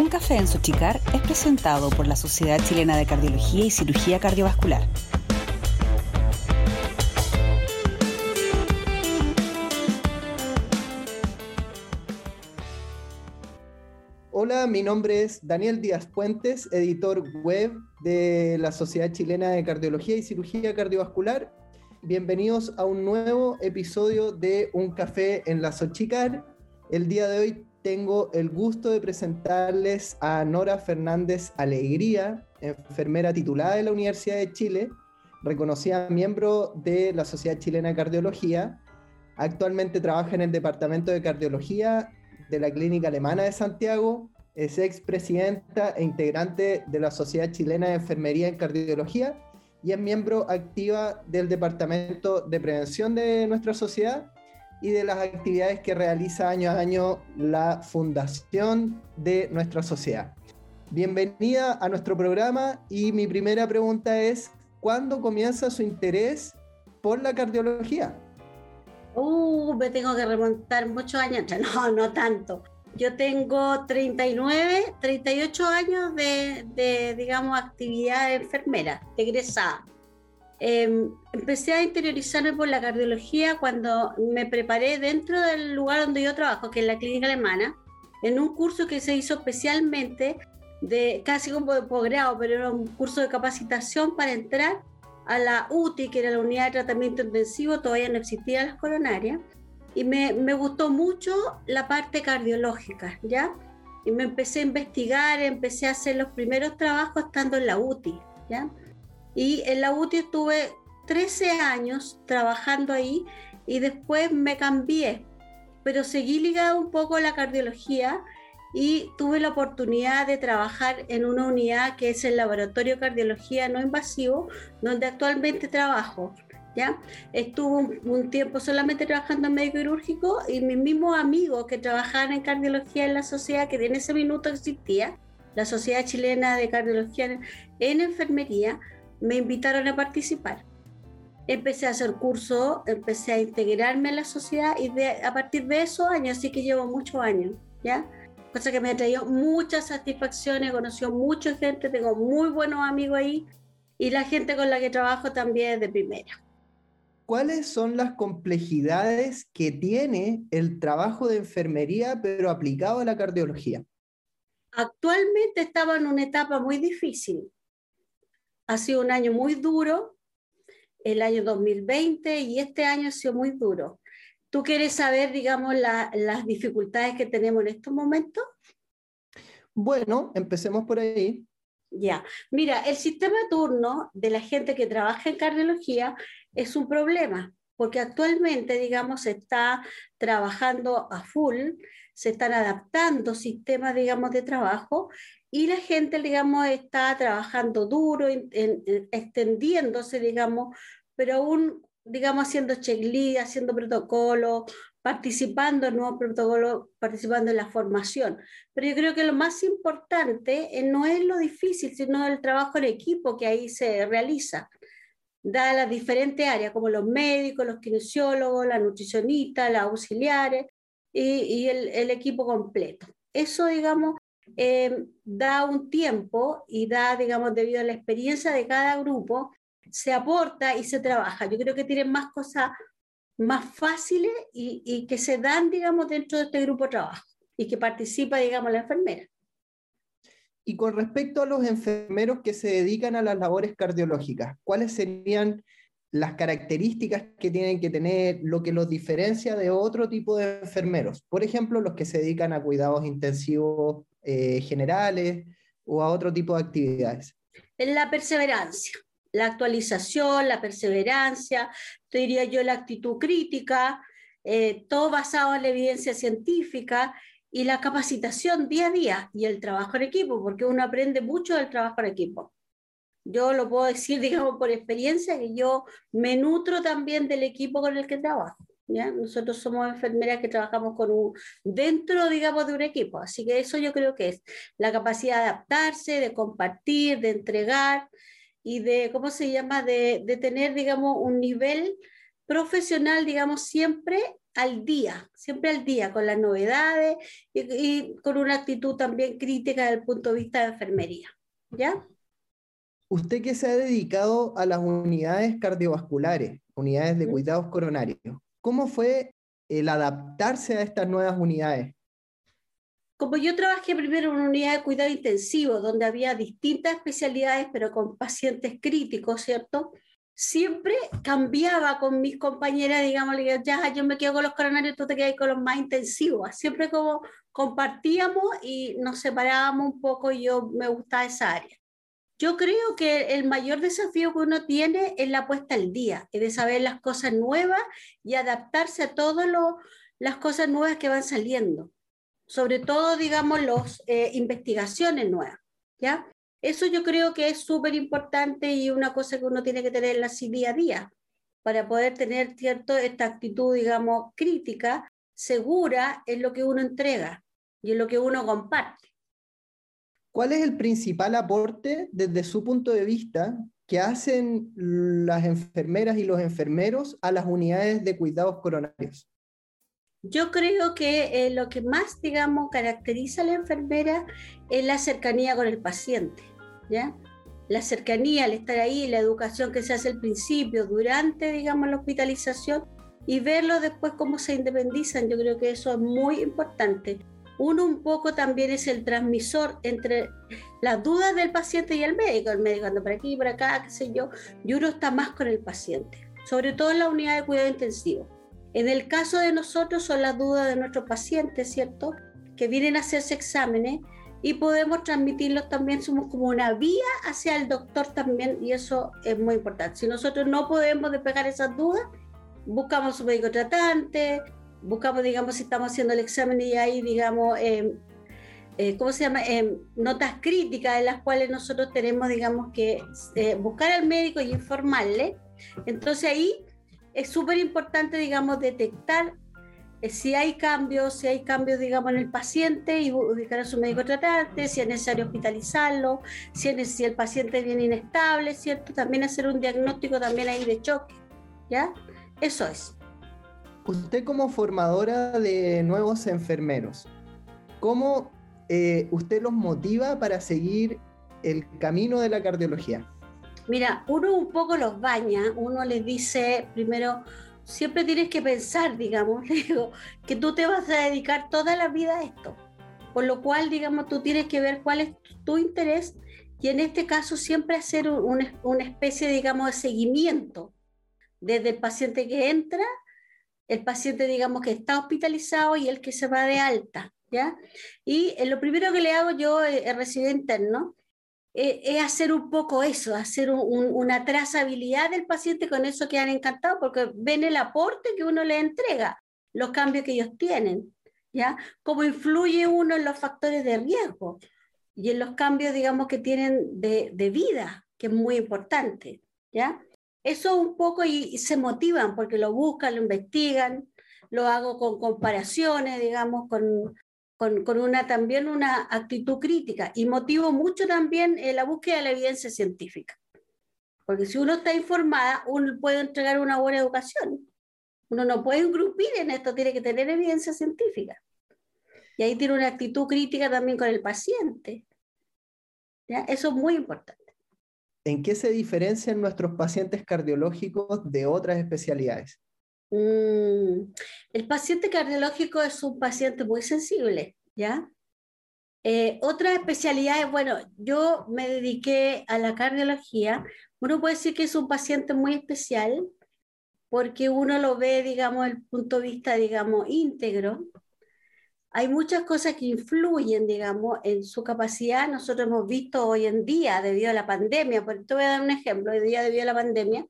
Un café en Sochicar es presentado por la Sociedad Chilena de Cardiología y Cirugía Cardiovascular. Hola, mi nombre es Daniel Díaz Puentes, editor web de la Sociedad Chilena de Cardiología y Cirugía Cardiovascular. Bienvenidos a un nuevo episodio de Un Café en la Sochicar. El día de hoy tengo el gusto de presentarles a Nora Fernández Alegría, enfermera titulada de la Universidad de Chile, reconocida miembro de la Sociedad Chilena de Cardiología. Actualmente trabaja en el Departamento de Cardiología de la Clínica Alemana de Santiago, es expresidenta e integrante de la Sociedad Chilena de Enfermería en Cardiología y es miembro activa del Departamento de Prevención de nuestra sociedad y de las actividades que realiza año a año la fundación de nuestra sociedad. Bienvenida a nuestro programa y mi primera pregunta es, ¿cuándo comienza su interés por la cardiología? Uh, me tengo que remontar muchos años, no, no tanto. Yo tengo 39, 38 años de, de digamos, actividad enfermera, egresada. Em, empecé a interiorizarme por la cardiología cuando me preparé dentro del lugar donde yo trabajo, que es la clínica alemana, en un curso que se hizo especialmente de casi como de posgrado, pero era un curso de capacitación para entrar a la UTI, que era la unidad de tratamiento intensivo, todavía no existían las coronarias, y me, me gustó mucho la parte cardiológica, ¿ya? Y me empecé a investigar, empecé a hacer los primeros trabajos estando en la UTI, ¿ya? Y en la UTI estuve 13 años trabajando ahí y después me cambié, pero seguí ligada un poco a la cardiología y tuve la oportunidad de trabajar en una unidad que es el Laboratorio de Cardiología No Invasivo, donde actualmente trabajo. ¿ya? Estuve un, tiempo solamente trabajando en médico quirúrgico y mis mismos amigos que trabajaban en cardiología en la sociedad que en ese minuto existía, la Sociedad Chilena de Cardiología en Enfermería, me invitaron a participar. Empecé a hacer cursos, empecé a integrarme a la sociedad y a partir de esos años, así que llevo muchos años, ¿ya? Cosa que me ha traído muchas satisfacciones, he conocido mucha gente, tengo muy buenos amigos ahí y la gente con la que trabajo también es de primera. ¿Cuáles son las complejidades que tiene el trabajo de enfermería pero aplicado a la cardiología? Actualmente estaba en una etapa muy difícil ha sido un año muy duro, el año 2020 y este año ha sido muy duro. ¿Tú quieres saber, digamos, las dificultades que tenemos en estos momentos? Bueno, empecemos por ahí. Ya, mira, el sistema turno de la gente que trabaja en cardiología es un problema, porque actualmente, digamos, se está trabajando a full, se están adaptando sistemas, digamos, de trabajo y la gente, digamos, está trabajando duro, extendiéndose, digamos, pero aún, digamos, haciendo checklist, haciendo protocolo, participando en nuevos protocolos, participando en la formación. Pero yo creo que lo más importante eh, no es lo difícil, sino el trabajo en equipo que ahí se realiza. Da las diferentes áreas, como los médicos, los kinesiólogos, la nutricionista, las auxiliares y, y el, el equipo completo. Eso, digamos, eh, da un tiempo y da, digamos, debido a la experiencia de cada grupo, se aporta y se trabaja. Yo creo que tienen más cosas más fáciles y, y que se dan, digamos, dentro de este grupo de trabajo y que participa, digamos, la enfermera. Y con respecto a los enfermeros que se dedican a las labores cardiológicas, ¿cuáles serían las características que tienen que tener, lo que los diferencia de otro tipo de enfermeros? Por ejemplo, los que se dedican a cuidados intensivos eh, generales o a otro tipo de actividades? La perseverancia, la actualización, la perseverancia, te diría yo la actitud crítica, eh, todo basado en la evidencia científica y la capacitación día a día y el trabajo en equipo, porque uno aprende mucho del trabajo en equipo. Yo lo puedo decir, digamos, por experiencia, que yo me nutro también del equipo con el que trabajo. Nosotros somos enfermeras que trabajamos con un, dentro, digamos, de un equipo, así que eso yo creo que es la capacidad de adaptarse, de compartir, de entregar y de, ¿cómo se llama?, de, de tener, digamos, un nivel profesional, digamos, siempre al día, siempre al día, con las novedades y, con una actitud también crítica desde el punto de vista de enfermería. ¿Ya? Usted que se ha dedicado a las unidades cardiovasculares, unidades de cuidados coronarios, ¿cómo fue el adaptarse a estas nuevas unidades? Como yo trabajé primero en una unidad de cuidado intensivo, donde había distintas especialidades, pero con pacientes críticos, ¿cierto? siempre cambiaba con mis compañeras, digamos, ya yo me quedo con los coronarios, tú te quedas con los más intensivos. Siempre como compartíamos y nos separábamos un poco y yo me gustaba esa área. Yo creo que el mayor desafío que uno tiene es la puesta al día, es de saber las cosas nuevas y adaptarse a todas las cosas nuevas que van saliendo. Sobre todo, digamos, las eh, investigaciones nuevas, ¿ya? Eso yo creo que es súper importante y una cosa que uno tiene que tener así día a día para poder tener cierto esta actitud, digamos, crítica, segura en lo que uno entrega y en lo que uno comparte. ¿Cuál es el principal aporte desde su punto de vista que hacen las enfermeras y los enfermeros a las unidades de cuidados coronarios? Yo creo que eh, lo que más, digamos, caracteriza a la enfermera es la cercanía con el paciente. La cercanía, el estar ahí, la educación que se hace al principio, durante, digamos, la hospitalización y verlo después cómo se independizan, yo creo que eso es muy importante. Uno un poco también es el transmisor entre las dudas del paciente y el médico. El médico anda por aquí, por acá, qué sé yo, y uno está más con el paciente, sobre todo en la unidad de cuidado intensivo. En el caso de nosotros son las dudas de nuestros pacientes, ¿cierto? Que vienen a hacerse exámenes y podemos transmitirlos también, somos como una vía hacia el doctor también y eso es muy importante. Si nosotros no podemos despejar esas dudas, buscamos un médico tratante, buscamos, digamos, si estamos haciendo el examen y hay, digamos, em, eh, ¿cómo se llama? Em, notas críticas en las cuales nosotros tenemos, digamos, que eh, buscar al médico y informarle. Entonces ahí es súper importante, digamos, detectar eh, si hay cambios, si hay cambios, digamos, en el paciente y ubicar a su médico tratante, si es necesario hospitalizarlo, si, es, si el paciente viene inestable, ¿cierto? También hacer un diagnóstico también ahí de choque, ¿ya? Eso es. Usted como formadora de nuevos enfermeros, ¿cómo eh, usted los motiva para seguir el camino de la cardiología? Mira, uno un poco los baña, uno les dice primero, siempre tienes que pensar, digamos, digo, que tú te vas a dedicar toda la vida a esto. Por lo cual, digamos, tú tienes que ver cuál es tu interés y en este caso siempre hacer una especie, digamos, de seguimiento desde el paciente que entra, el paciente, digamos, que está hospitalizado y el que se va de alta, ¿ya? Y eh, lo primero que le hago yo, el eh, recibido interno, eh, es hacer un poco eso, hacer una trazabilidad del paciente, con eso que han encantado porque ven el aporte que uno le entrega, los cambios que ellos tienen, ¿ya? Cómo influye uno en los factores de riesgo y en los cambios, digamos, que tienen de, de vida, que es muy importante, ¿ya? Eso un poco y, se motivan porque lo buscan, lo investigan, lo hago con comparaciones, digamos, con, con, una, también una actitud crítica y motivo mucho también eh, la búsqueda de la evidencia científica. Porque si uno está informada, uno puede entregar una buena educación. Uno no puede engrupir en esto, tiene que tener evidencia científica. Y ahí tiene una actitud crítica también con el paciente. Eso es muy importante. ¿En qué se diferencian nuestros pacientes cardiológicos de otras especialidades? Mm, el paciente cardiológico es un paciente muy sensible, ¿ya? Eh, otras especialidades, bueno, yo me dediqué a la cardiología. Uno puede decir que es un paciente muy especial porque uno lo ve, digamos, el punto de vista, digamos, íntegro. Hay muchas cosas que influyen, digamos, en su capacidad. Nosotros hemos visto hoy en día, debido a la pandemia, por te voy a dar un ejemplo, hoy día debido a la pandemia,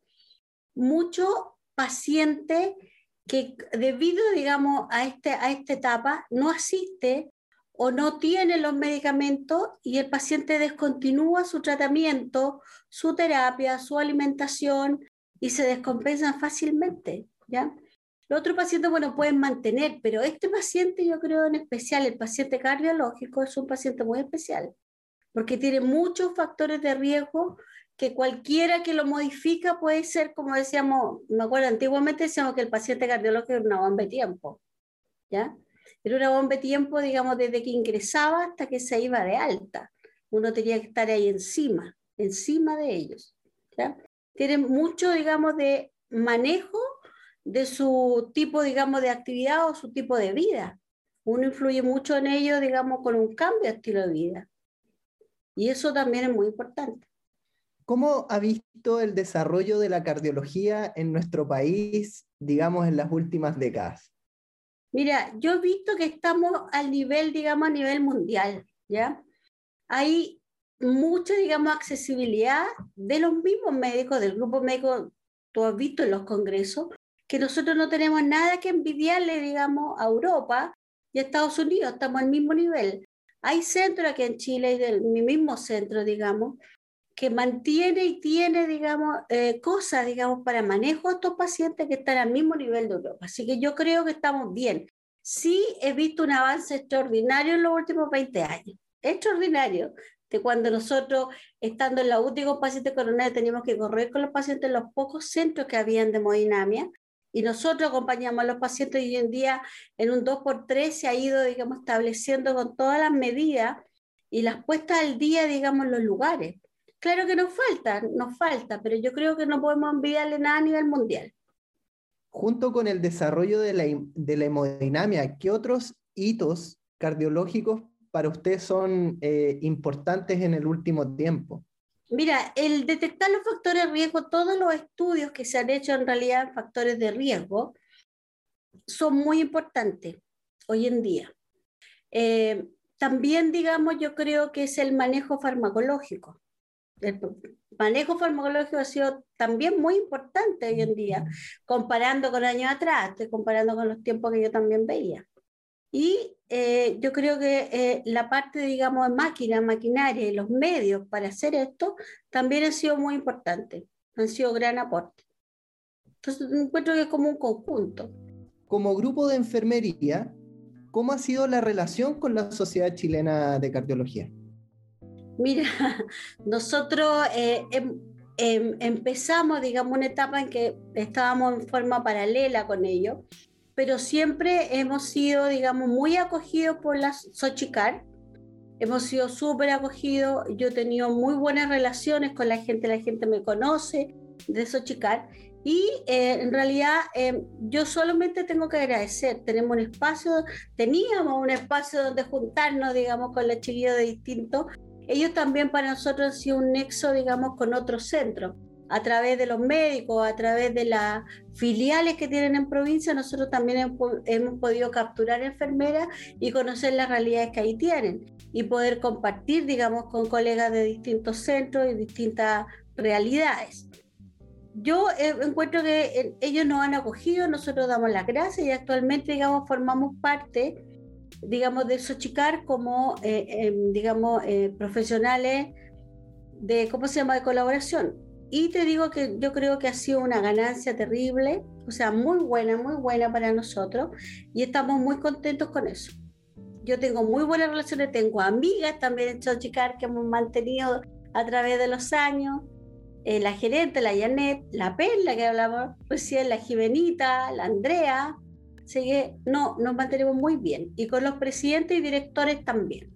mucho paciente que debido, digamos, a, este, a esta etapa no asiste o no tiene los medicamentos y el paciente descontinúa su tratamiento, su terapia, su alimentación y se descompensan fácilmente, ¿ya? Los otros pacientes, bueno, pueden mantener, pero este paciente yo creo en especial, el paciente cardiológico es un paciente muy especial, porque tiene muchos factores de riesgo que cualquiera que lo modifica puede ser, como decíamos, me acuerdo, antiguamente decíamos que el paciente cardiológico era una bomba de tiempo, ¿ya? Era una bomba de tiempo, digamos, desde que ingresaba hasta que se iba de alta. Uno tenía que estar ahí encima, encima de ellos, ¿ya? Mucho, digamos, de manejo de su tipo, digamos, de actividad o su tipo de vida. Uno influye mucho en ello, digamos, con un cambio de estilo de vida. Y eso también es muy importante. ¿Cómo ha visto el desarrollo de la cardiología en nuestro país, digamos, en las últimas décadas? Mira, yo he visto que estamos al nivel, digamos, a nivel mundial, ¿ya? Hay mucha, digamos, accesibilidad de los mismos médicos, del grupo médico, tú has visto en los congresos, que nosotros no tenemos nada que envidiarle, digamos, a Europa y a Estados Unidos, estamos al mismo nivel. Hay centros aquí en Chile, y del mismo centro, digamos, que mantiene y tiene, digamos, eh, cosas, digamos, para manejo de estos pacientes que están al mismo nivel de Europa. Así que yo creo que estamos bien. Sí he visto un avance extraordinario en los últimos 20 años, extraordinario, de cuando nosotros, estando en la UTI con pacientes coronarios, teníamos que correr con los pacientes en los pocos centros que habían de hemodinamia, y nosotros acompañamos a los pacientes y hoy en día en un 2x3 se ha ido, digamos, estableciendo con todas las medidas y las puestas al día, digamos, los lugares. Claro que nos falta, nos falta, pero yo creo que no podemos envidiarle nada a nivel mundial. Junto con el desarrollo de la, de hemodinamia, ¿qué otros hitos cardiológicos para usted son eh, importantes en el último tiempo? Mira, el detectar los factores de riesgo, todos los estudios que se han hecho en realidad en factores de riesgo, son muy importantes hoy en día. Eh, también, digamos, yo creo que es el manejo farmacológico. El manejo farmacológico ha sido también muy importante hoy en día, comparando con años atrás, estoy comparando con los tiempos que yo también veía. Y eh, yo creo que eh, la parte, digamos, de máquina, maquinaria y los medios para hacer esto también han sido muy importantes, han sido gran aporte. Entonces, encuentro que es como un conjunto. Como grupo de enfermería, ¿cómo ha sido la relación con la Sociedad Chilena de Cardiología? Mira, nosotros eh, em, em, empezamos, digamos, una etapa en que estábamos en forma paralela con ellos pero siempre hemos sido, digamos, muy acogidos por la Xochicar. Hemos sido súper acogidos. Yo he tenido muy buenas relaciones con la gente, la gente me conoce de Xochicar. Y eh, en realidad eh, yo solamente tengo que agradecer. Tenemos un espacio, teníamos un espacio donde juntarnos, digamos, con los chiquillos de distintos. Ellos también para nosotros han sido un nexo, digamos, con otros centros a través de los médicos, a través de las filiales que tienen en provincia, nosotros también hemos podido capturar enfermeras y conocer las realidades que ahí tienen y poder compartir, digamos, con colegas de distintos centros y distintas realidades. Yo eh, encuentro que eh, ellos nos han acogido, nosotros damos las gracias y actualmente, digamos, formamos parte, digamos, de Sochicar como, eh, em, digamos, profesionales de, ¿cómo se llama?, de colaboración y te digo que yo creo que ha sido una ganancia terrible, o sea, muy buena, muy buena para nosotros y estamos muy contentos con eso. Yo tengo muy buenas relaciones, tengo amigas también en Chochicar que hemos mantenido a través de los años. Eh, la gerente, la Janet, la Perla que hablamos recién, la Jivenita, la Andrea. Así que no, nos mantenemos muy bien. Y con los presidentes y directores también.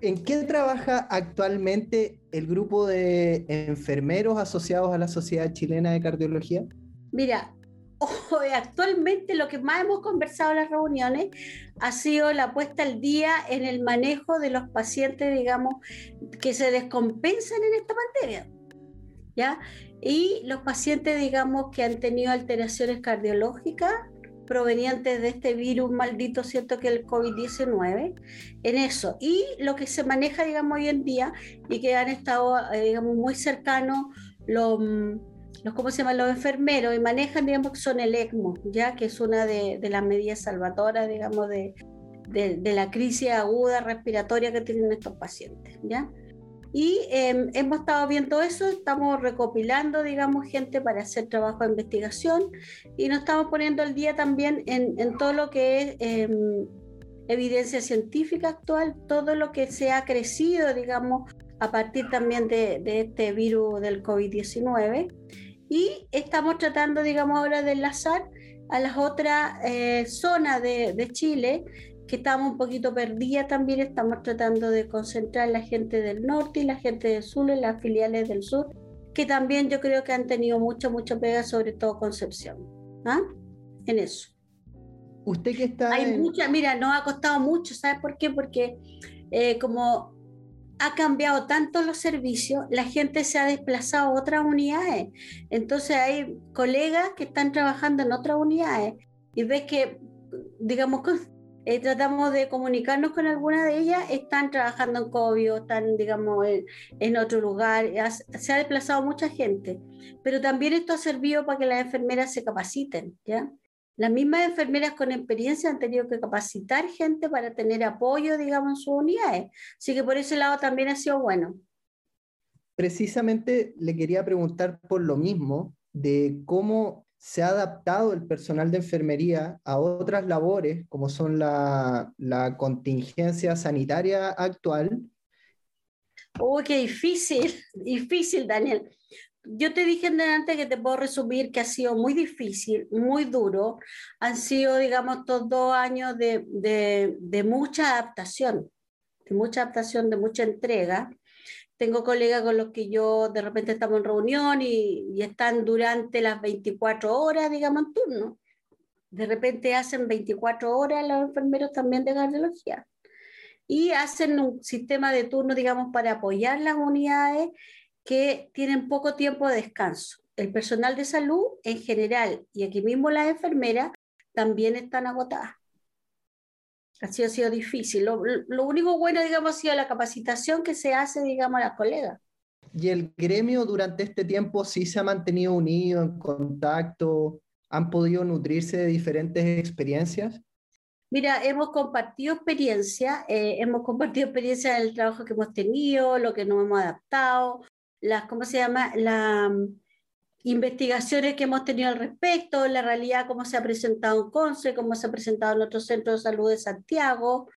¿En qué trabaja actualmente el grupo de enfermeros asociados a la Sociedad Chilena de Cardiología? Mira, actualmente lo que más hemos conversado en las reuniones ha sido la puesta al día en el manejo de los pacientes, digamos, que se descompensan en esta pandemia. ¿Ya? Y los pacientes, digamos, que han tenido alteraciones cardiológicas provenientes de este virus maldito, ¿cierto? Que el COVID-19, en eso. Y lo que se maneja, digamos, hoy en día y que han estado, eh, digamos, muy cercanos los, los, ¿cómo se? Los enfermeros y manejan, digamos, que son el ECMO, ya que es una de, de las medidas salvadoras, digamos, de, de, de, la crisis aguda respiratoria que tienen estos pacientes, ¿ya? Y em, hemos estado viendo eso, estamos recopilando, digamos, gente para hacer trabajo de investigación y nos estamos poniendo al día también en, todo lo que es em, evidencia científica actual, todo lo que se ha crecido, digamos, a partir también de, este virus del COVID-19. Y estamos tratando, digamos, ahora de enlazar a las otras eh, zonas de, Chile, que estamos un poquito perdidas también, estamos tratando de concentrar la gente del norte y la gente del sur en las filiales del sur, que también yo creo que han tenido mucho, mucho pega, sobre todo Concepción, ¿ah? en eso. Usted que está... Hay mucha, mira, nos ha costado mucho, ¿sabes por qué? Porque eh, como ha cambiado tanto los servicios, la gente se ha desplazado a otras unidades. Entonces hay colegas que están trabajando en otras unidades y ves que, digamos, eh, tratamos de comunicarnos con alguna de ellas, están trabajando en COVID o están, digamos, en, otro lugar. se ha desplazado mucha gente, pero también esto ha servido para que las enfermeras se capaciten, ¿ya? Las mismas enfermeras con experiencia han tenido que capacitar gente para tener apoyo, digamos, en sus unidades. Así que por ese lado también ha sido bueno. Precisamente le quería preguntar por lo mismo, de cómo se ha adaptado el personal de enfermería a otras labores, como son la, la contingencia sanitaria actual. Uy, qué difícil, difícil, Daniel yo te dije antes que te puedo resumir que ha sido muy difícil, muy duro. Han sido, digamos, estos dos años de, de, mucha adaptación, de mucha adaptación, de mucha entrega. Tengo colegas con los que yo de repente estamos en reunión y, están durante las 24 horas, digamos, en turno. De repente hacen 24 horas los enfermeros también de cardiología. Y hacen un sistema de turno, digamos, para apoyar las unidades que tienen poco tiempo de descanso. El personal de salud en general y aquí mismo las enfermeras también están agotadas. Así ha sido difícil. Lo, único bueno, digamos, ha sido la capacitación que se hace, digamos, a las colegas. ¿Y el gremio durante este tiempo sí se ha mantenido unido, en contacto? ¿Han podido nutrirse de diferentes experiencias? Mira, hemos compartido experiencia, eh, hemos compartido experiencia en el trabajo que hemos tenido, lo que nos hemos adaptado, las, ¿cómo se llama? Mm, investigaciones que hemos tenido al respecto, la realidad, cómo se ha presentado en CONCE, cómo se ha presentado en otro centro de salud de Santiago,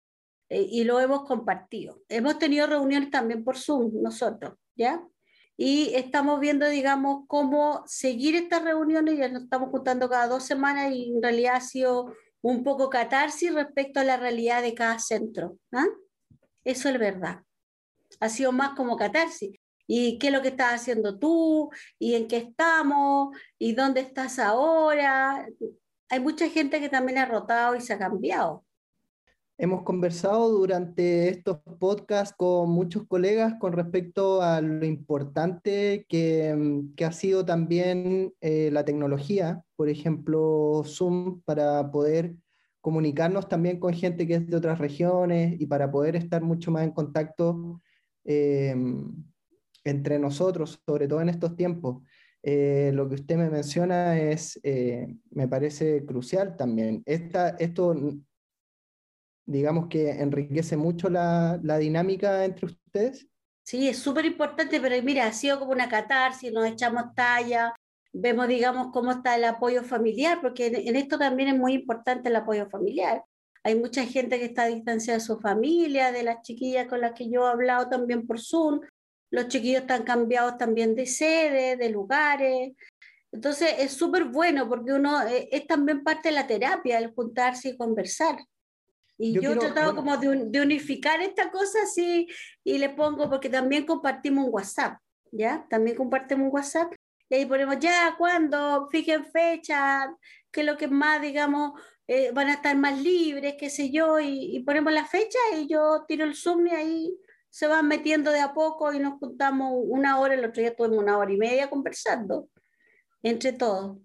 eh, y lo hemos compartido. Hemos tenido reuniones también por Zoom nosotros, ¿ya? Y estamos viendo, digamos, cómo seguir estas reuniones, ya nos estamos juntando cada dos semanas y en realidad ha sido un poco catarsis respecto a la realidad de cada centro. ¿ah? Eso es verdad. Ha sido más como catarsis y qué es lo que estás haciendo tú, y en qué estamos, y dónde estás ahora. Hay mucha gente que también ha rotado y se ha cambiado. Hemos conversado durante estos podcasts con muchos colegas con respecto a lo importante que, que ha sido también eh, la tecnología, por ejemplo, Zoom, para poder comunicarnos también con gente que es de otras regiones y para poder estar mucho más en contacto eh, entre nosotros, sobre todo en estos tiempos. Eh, lo que usted me menciona es, eh, me parece crucial también. Esta, esto, digamos que enriquece mucho la, la dinámica entre ustedes. Sí, es súper importante, pero mira, ha sido como una catarsis, nos echamos talla, vemos, digamos, cómo está el apoyo familiar, porque en, en esto también es muy importante el apoyo familiar. Hay mucha gente que está a distancia de su familia, de las chiquillas con las que yo he hablado también por Zoom, los chiquillos están cambiados también de sede, de lugares. Entonces es súper bueno porque uno eh, es también parte de la terapia, el juntarse y conversar. Y yo, he tratado como de, unificar esta cosa así y le pongo, porque también compartimos un WhatsApp, ¿ya? También compartimos un WhatsApp y ahí ponemos ya, cuando, fijen fecha, qué es lo que más, digamos, eh, van a estar más libres, qué sé yo, y, y, ponemos la fecha y yo tiro el Zoom y ahí se van metiendo de a poco y nos juntamos una hora, el otro día tuvimos una hora y media conversando entre todos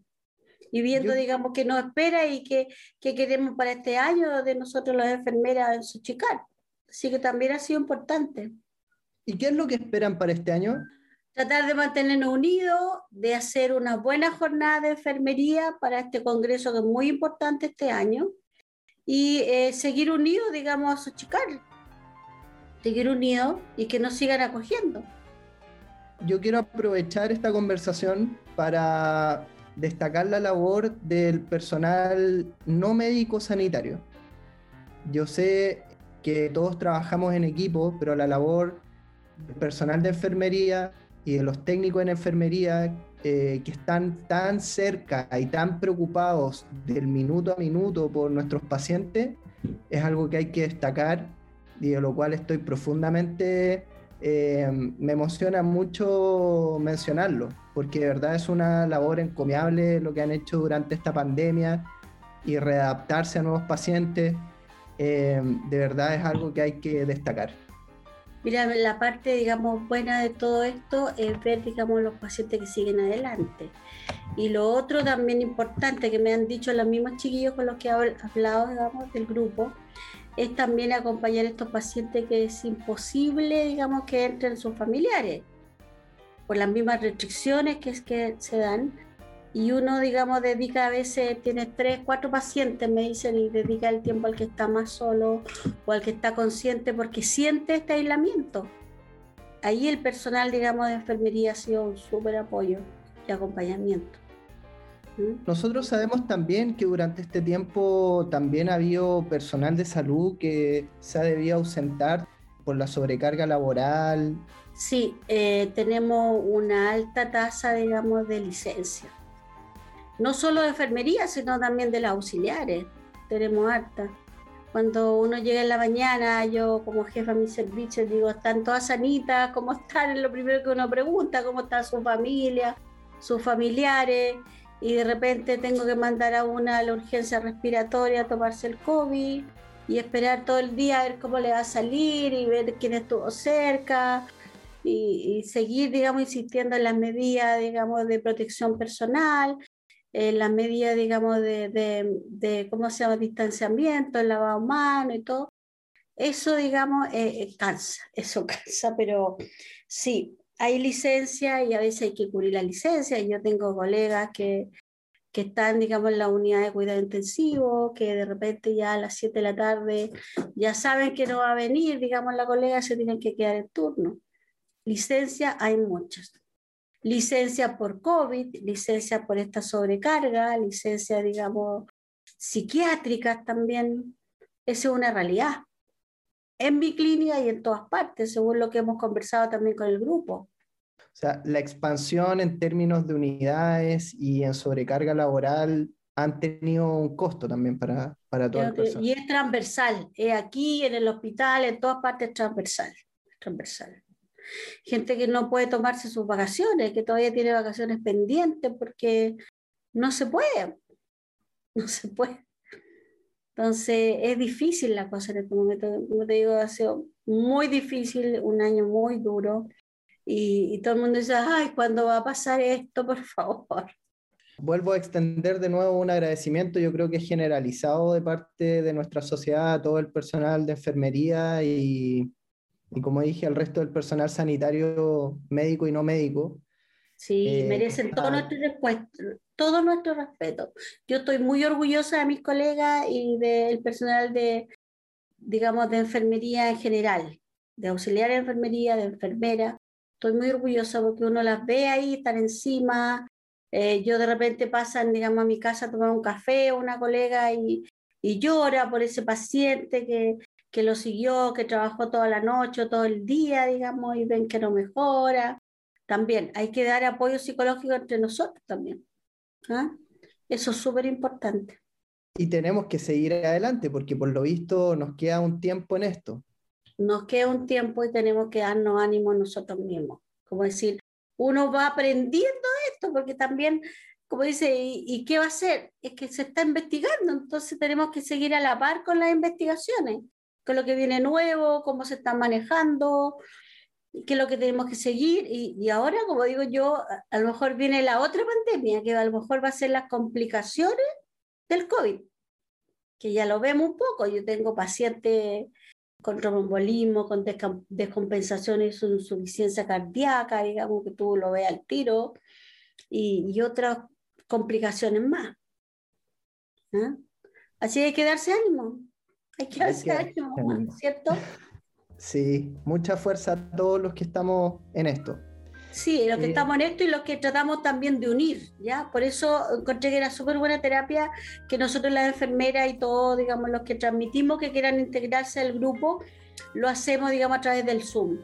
y viendo, digamos, qué nos espera y qué, qué, queremos para este año de nosotros las enfermeras en Suchicar. Así que también ha sido importante. ¿Y qué es lo que esperan para este año? Tratar de mantenernos unidos, de hacer una buena jornada de enfermería para este congreso que es muy importante este año y eh, seguir unidos, digamos, a Suchicar seguir unidos y que nos sigan acogiendo. Yo quiero aprovechar esta conversación para destacar la labor del personal no médico sanitario. Yo sé que todos trabajamos en equipo, pero la labor personal de enfermería y de los técnicos en enfermería eh, que están tan cerca y tan preocupados del minuto a minuto por nuestros pacientes es algo que hay que destacar y de lo cual estoy profundamente, eh, me emociona mucho mencionarlo, porque de verdad es una labor encomiable lo que han hecho durante esta pandemia y readaptarse a nuevos pacientes, eh, de verdad es algo que hay que destacar. Mira, la parte, digamos, buena de todo esto es ver, digamos, los pacientes que siguen adelante. Y lo otro también importante que me han dicho los mismos chiquillos con los que he hablado, digamos, del grupo, es también acompañar a estos pacientes que es imposible, digamos, que entren sus familiares, por las mismas restricciones que, es que se dan. Y uno, digamos, dedica a veces, tiene tres, cuatro pacientes, me dicen, y dedica el tiempo al que está más solo o al que está consciente porque siente este aislamiento. Ahí el personal, digamos, de enfermería ha sido un súper apoyo y acompañamiento. Nosotros sabemos también que durante este tiempo también ha habido personal de salud que se ha debido ausentar por la sobrecarga laboral. Sí, eh, tenemos una alta tasa, digamos, de licencia. No solo de enfermería, sino también de las auxiliares. Tenemos alta. Cuando uno llega en la mañana, yo como jefa de mi servicio digo, ¿están todas sanitas? ¿Cómo están? Es lo primero que uno pregunta, ¿cómo está su familia, sus familiares? Y de repente tengo que mandar a una a la urgencia respiratoria a tomarse el COVID y esperar todo el día a ver cómo le va a salir y ver quién estuvo cerca y, seguir, digamos, insistiendo en las medidas, digamos, de protección personal, en las medidas, digamos, de, de, de, ¿cómo se llama?, distanciamiento, el lavado mano y todo. Eso, digamos, eh, eh, cansa, eso cansa, pero sí, hay licencia y a veces hay que cubrir la licencia. Yo tengo colegas que, que están, digamos, en la unidad de cuidado intensivo, que de repente ya a las 7 de la tarde ya saben que no va a venir, digamos, la colega, se tienen que quedar en turno. Licencia hay muchas. Licencia por COVID, licencia por esta sobrecarga, licencia, digamos, psiquiátricas también. Esa es una realidad en mi clínica y en todas partes, según lo que hemos conversado también con el grupo. O sea, la expansión en términos de unidades y en sobrecarga laboral han tenido un costo también para, para todas las personas. Y es transversal, es aquí, en el hospital, en todas partes transversal, transversal. Gente que no puede tomarse sus vacaciones, que todavía tiene vacaciones pendientes porque no se puede, no se puede. Entonces es difícil la cosa en este momento, como te digo, ha sido muy difícil, un año muy duro y, todo el mundo dice, ay, ¿cuándo va a pasar esto, por favor? Vuelvo a extender de nuevo un agradecimiento, yo creo que es generalizado de parte de nuestra sociedad a todo el personal de enfermería y, y como dije, al resto del personal sanitario médico y no médico. Sí, eh, merecen todo nuestro todo nuestro respeto. Yo estoy muy orgullosa de mis colegas y del personal de, digamos, de enfermería en general, de auxiliar de enfermería, de enfermera. Estoy muy orgullosa porque uno las ve ahí, están encima. Eh, yo de repente pasan, digamos, a mi casa a tomar un café, una colega y, y llora por ese paciente que, que lo siguió, que trabajó toda la noche, todo el día, digamos, y ven que no mejora. También hay que dar apoyo psicológico entre nosotros también. ¿ah? Eso es súper importante. Y tenemos que seguir adelante porque por lo visto nos queda un tiempo en esto. Nos queda un tiempo y tenemos que darnos ánimo nosotros mismos. Como decir, uno va aprendiendo esto porque también, como dice, ¿y, qué va a hacer? Es que se está investigando, entonces tenemos que seguir a la par con las investigaciones, con lo que viene nuevo, cómo se está manejando, qué es lo que tenemos que seguir. Y, y, ahora, como digo yo, a, lo mejor viene la otra pandemia, que a lo mejor va a ser las complicaciones del COVID, que ya lo vemos un poco. Yo tengo pacientes con trombolismo, con descompensación y insuficiencia cardíaca, digamos que tú lo veas al tiro, y, y otras complicaciones más. ¿Ah? Así hay que darse ánimo, hay que darse ánimo, ¿cierto? Sí, mucha fuerza a todos los que estamos en esto. Sí, los que eh, estamos en esto y los que tratamos también de unir, ¿ya? Por eso encontré que era súper buena terapia que nosotros las enfermeras y todos, digamos, los que transmitimos que quieran integrarse al grupo, lo hacemos, digamos, a través del Zoom.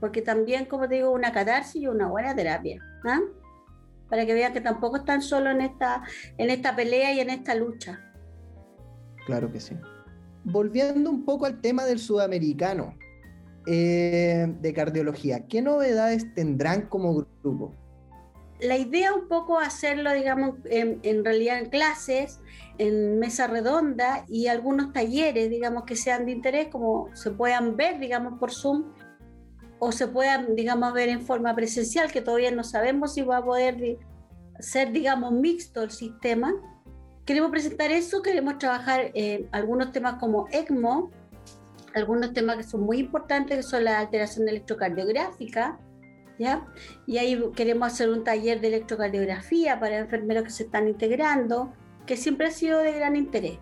porque también, como te digo, una catarsis y una buena terapia. ¿ah? Para que vean que tampoco están solos en esta, en esta pelea y en esta lucha. Claro que sí. Volviendo un poco al tema del sudamericano eh, de cardiología, ¿qué novedades tendrán como grupo? La idea un poco hacerlo, digamos, en, en realidad en clases, en mesa redonda y algunos talleres, digamos, que sean de interés, como se puedan ver, digamos, por Zoom, o se puedan, digamos, ver en forma presencial, que todavía no sabemos si va a poder ser, digamos, mixto el sistema. Queremos presentar eso, queremos trabajar en algunos temas como ECMO, algunos temas que son muy importantes, que son la alteración electrocardiográfica, ¿ya? Y ahí queremos hacer un taller de electrocardiografía para enfermeros que se están integrando, que siempre ha sido de gran interés.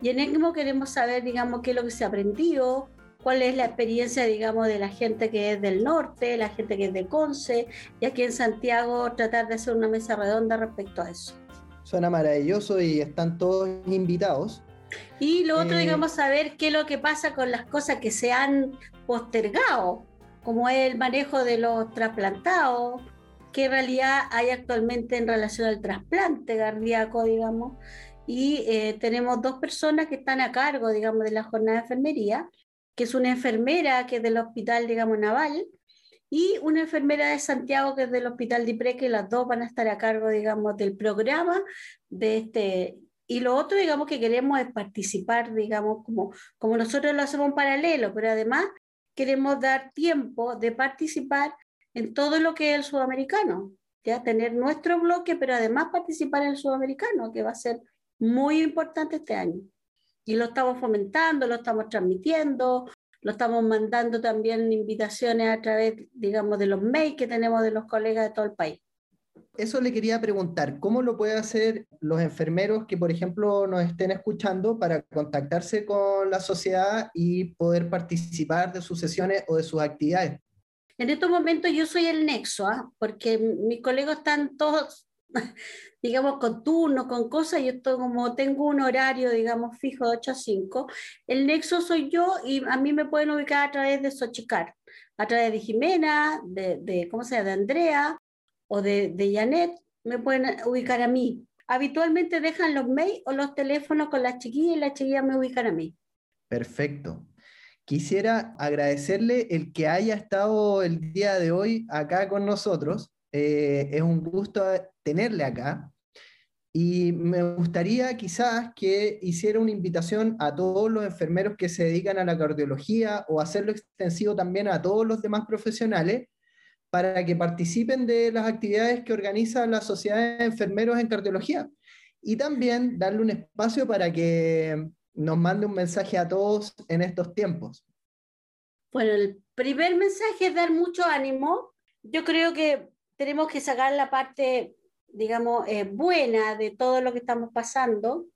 Y en ECMO queremos saber, digamos, qué es lo que se ha aprendido, cuál es la experiencia, digamos, de la gente que es del norte, la gente que es de Conce, y aquí en Santiago tratar de hacer una mesa redonda respecto a eso. Suena maravilloso y están todos invitados. Y lo otro, eh, digamos, saber qué es lo que pasa con las cosas que se han postergado, como es el manejo de los trasplantados, qué realidad hay actualmente en relación al trasplante cardíaco, digamos. Y eh, tenemos dos personas que están a cargo, digamos, de la jornada de enfermería, que es una enfermera que es del Hospital, digamos, Naval, y una enfermera de Santiago que es del Hospital de que las dos van a estar a cargo, digamos, del programa de este. Y lo otro, digamos, que queremos es participar, digamos, como, como nosotros lo hacemos en paralelo, pero además queremos dar tiempo de participar en todo lo que es el sudamericano, ya tener nuestro bloque, pero además participar en el sudamericano, que va a ser muy importante este año y lo estamos fomentando, lo estamos transmitiendo, lo estamos mandando también invitaciones a través, digamos, de los mails que tenemos de los colegas de todo el país. Eso le quería preguntar, ¿cómo lo pueden hacer los enfermeros que, por ejemplo, nos estén escuchando para contactarse con la sociedad y poder participar de sus sesiones o de sus actividades? En estos momentos yo soy el nexo, ¿ah? porque mis colegas están todos digamos, con turnos, con cosas, yo estoy como tengo un horario, digamos, fijo de 8 a 5, el nexo soy yo y a mí me pueden ubicar a través de Xochicar, a través de Jimena, de, de ¿cómo se llama?, de Andrea o de, de Janet, me pueden ubicar a mí. Habitualmente dejan los mails o los teléfonos con las chiquillas y las chiquillas me ubican a mí. Perfecto. Quisiera agradecerle el que haya estado el día de hoy acá con nosotros. Eh, es un gusto tenerle acá. Y me gustaría quizás que hiciera una invitación a todos los enfermeros que se dedican a la cardiología o hacerlo extensivo también a todos los demás profesionales para que participen de las actividades que organiza la Sociedad de Enfermeros en Cardiología. Y también darle un espacio para que nos mande un mensaje a todos en estos tiempos. Bueno, el primer mensaje es dar mucho ánimo. Yo creo que tenemos que sacar la parte, digamos, eh, buena de todo lo que estamos pasando.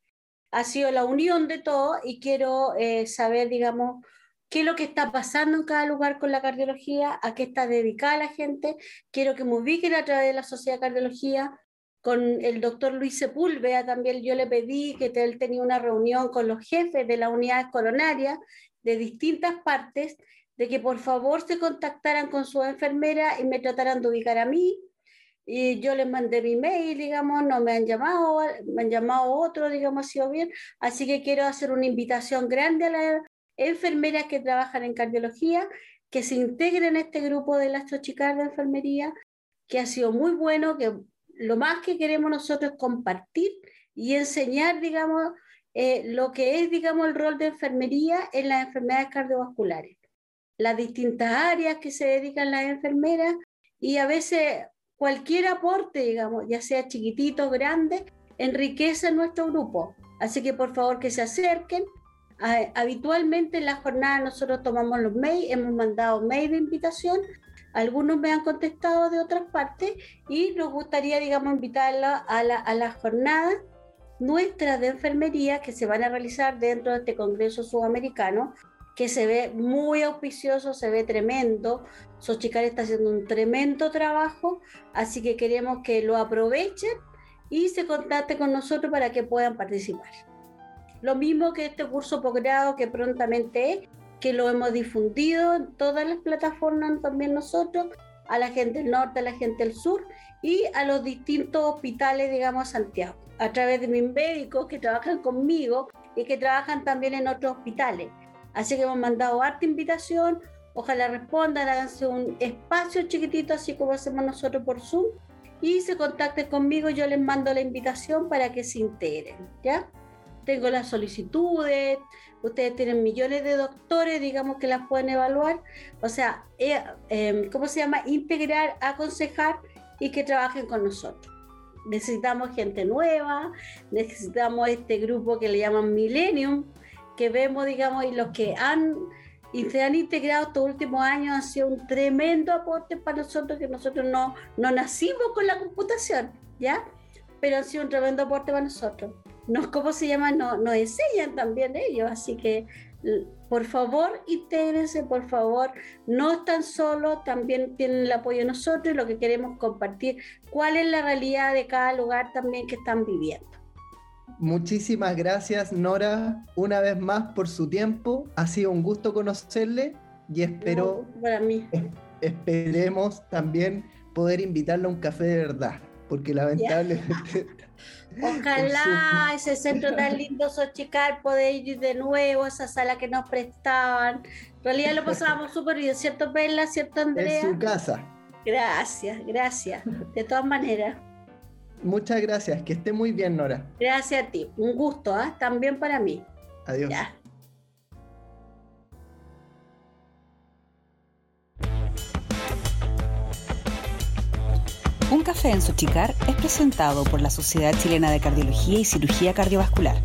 Ha sido la unión de todo y quiero eh, saber, digamos, qué es lo que está pasando en cada lugar con la cardiología, a qué está dedicada la gente. Quiero que me ubiquen a través de la Sociedad de Cardiología. Con el doctor Luis Sepúlveda también yo le pedí que él tenía una reunión con los jefes de las unidades coronarias de distintas partes de que por favor se contactaran con su enfermera y me trataran de ubicar a mí. Y yo les mandé mi mail, digamos, no me han llamado, me han llamado otro, digamos, ha sido bien. Así que quiero hacer una invitación grande a las enfermeras que trabajan en cardiología, que se integren en este grupo de las chicas de enfermería, que ha sido muy bueno, que lo más que queremos nosotros es compartir y enseñar, digamos, eh, lo que es, digamos, el rol de enfermería en las enfermedades cardiovasculares las distintas áreas que se dedican las enfermeras y a veces cualquier aporte, digamos, ya sea chiquitito o grande, enriquece nuestro grupo. Así que por favor que se acerquen. Habitualmente en la jornada nosotros tomamos los mails, hemos mandado mail de invitación, algunos me han contestado de otras partes y nos gustaría, digamos, invitarlos a la, a la jornada nuestras de enfermería que se van a realizar dentro de este Congreso Sudamericano que se ve muy auspicioso, se ve tremendo. Sochicar está haciendo un tremendo trabajo, así que queremos que lo aprovechen y se contacten con nosotros para que puedan participar. Lo mismo que este curso posgrado que prontamente es, que lo hemos difundido en todas las plataformas también nosotros, a la gente del norte, a la gente del sur y a los distintos hospitales, digamos, Santiago, a través de mis médicos que trabajan conmigo y que trabajan también en otros hospitales. Así que hemos mandado harta invitación, ojalá respondan, háganse un espacio chiquitito, así como hacemos nosotros por Zoom, y se contacten conmigo, yo les mando la invitación para que se integren, ¿ya? Tengo las solicitudes, ustedes tienen millones de doctores, digamos, que las pueden evaluar, o sea, eh, em, ¿cómo se llama? Integrar, aconsejar y que trabajen con nosotros. Necesitamos gente nueva, necesitamos este grupo que le llaman Millennium, que vemos, digamos, y los que han y se han integrado estos últimos años han sido un tremendo aporte para nosotros, que nosotros no, no nacimos con la computación, ¿ya? Pero han sido un tremendo aporte para nosotros. Nos, ¿Cómo se llama? Nos, nos enseñan también ellos, así que por favor, intégrense, por favor, no están solos, también tienen el apoyo de nosotros y lo que queremos compartir, cuál es la realidad de cada lugar también que están viviendo. Muchísimas gracias, Nora, una vez más por su tiempo. Ha sido un gusto conocerle y espero, para mí. esperemos también poder invitarle a un café de verdad, porque lamentablemente Ojalá ese centro tan lindo Xochicalco poder ir de nuevo, esa sala que nos prestaban. En realidad lo pasábamos súper bien, ¿cierto, Perla? ¿Cierto, Andrea? En su casa. Gracias, gracias. De todas maneras. Muchas gracias, que esté muy bien, Nora. Gracias a ti, un gusto, ¿ah? también para mí. Adiós. Un café en Sochicar es presentado por la Sociedad Chilena de Cardiología y Cirugía Cardiovascular